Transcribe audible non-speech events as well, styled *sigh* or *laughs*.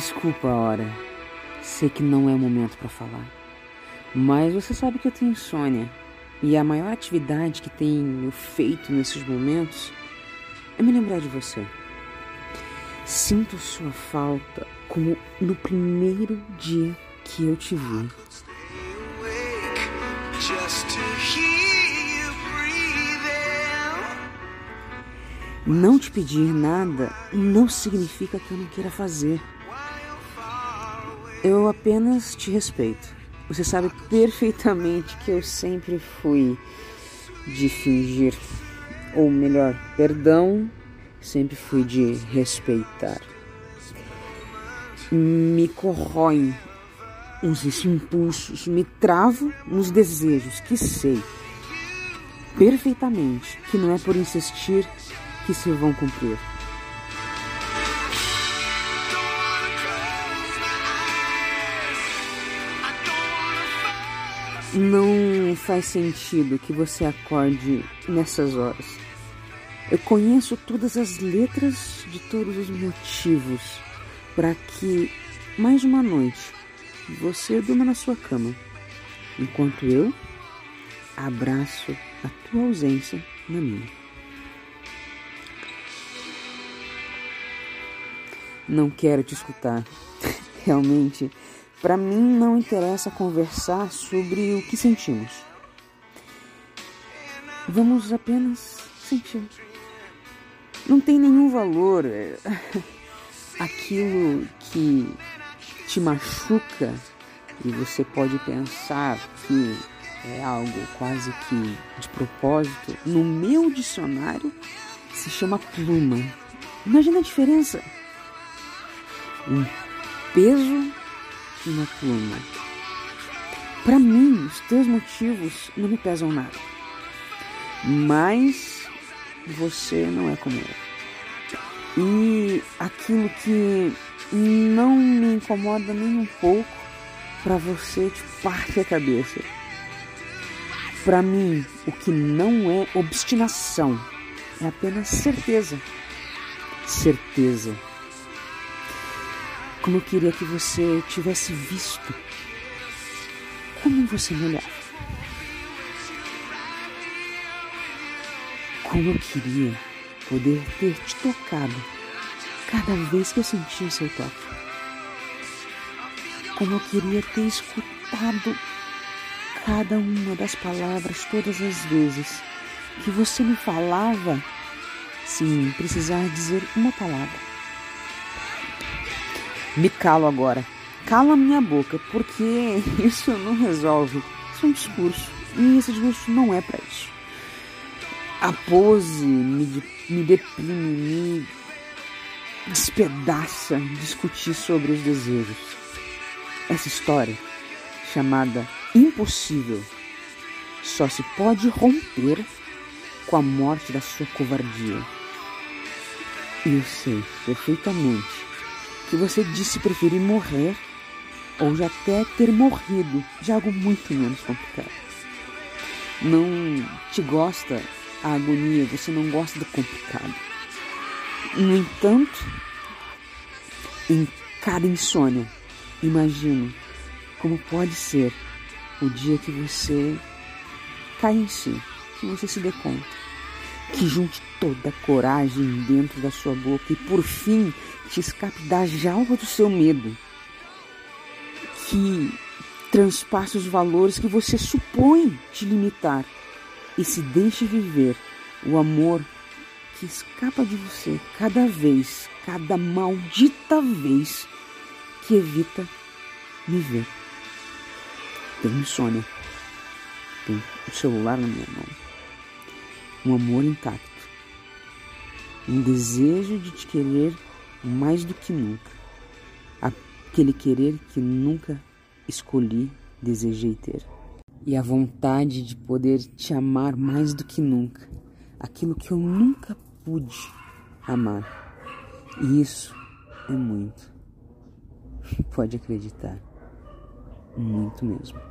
Desculpa hora. Sei que não é o momento para falar. Mas você sabe que eu tenho insônia. E a maior atividade que tenho feito nesses momentos é me lembrar de você. Sinto sua falta como no primeiro dia que eu te vi. Não te pedir nada não significa que eu não queira fazer. Eu apenas te respeito. Você sabe perfeitamente que eu sempre fui de fingir, ou melhor, perdão, sempre fui de respeitar. Me corroem uns impulsos, me travo nos desejos que sei perfeitamente que não é por insistir que se vão cumprir. Não faz sentido que você acorde nessas horas. Eu conheço todas as letras de todos os motivos para que mais uma noite você durma na sua cama, enquanto eu abraço a tua ausência na minha. Não quero te escutar. *laughs* Realmente para mim não interessa conversar sobre o que sentimos. Vamos apenas sentir. Não tem nenhum valor é, *laughs* aquilo que te machuca e você pode pensar que é algo quase que de propósito. No meu dicionário se chama pluma. Imagina a diferença. Um peso uma pluma. Para mim, os teus motivos não me pesam nada. Mas você não é como eu. E aquilo que não me incomoda nem um pouco, para você te parte a cabeça. Para mim, o que não é obstinação é apenas certeza. Certeza como eu queria que você tivesse visto como você me olhava. Como eu queria poder ter te tocado cada vez que eu sentia o seu toque. Como eu queria ter escutado cada uma das palavras todas as vezes que você me falava sem precisar dizer uma palavra. Me calo agora. Cala minha boca, porque *laughs* isso não resolve. Isso é um discurso. E esse discurso não é para isso. A pose me, me deprime, me despedaça discutir sobre os desejos. Essa história, chamada Impossível, só se pode romper com a morte da sua covardia. Eu sei perfeitamente que você disse preferir morrer ou já até ter morrido de algo muito menos complicado. Não te gosta a agonia, você não gosta do complicado. No entanto, em cada insônia, imagino como pode ser o dia que você cai em si, que você se dê conta, que junte toda a coragem dentro da sua boca e por fim te escape da jaula do seu medo, que transpasse os valores que você supõe te limitar e se deixe viver o amor que escapa de você cada vez, cada maldita vez que evita me ver. Tenho insônia, tenho o celular na minha mão, um amor intacto, um desejo de te querer mais do que nunca. Aquele querer que nunca escolhi, desejei ter. E a vontade de poder te amar mais do que nunca. Aquilo que eu nunca pude amar. E isso é muito. *laughs* Pode acreditar. Muito mesmo.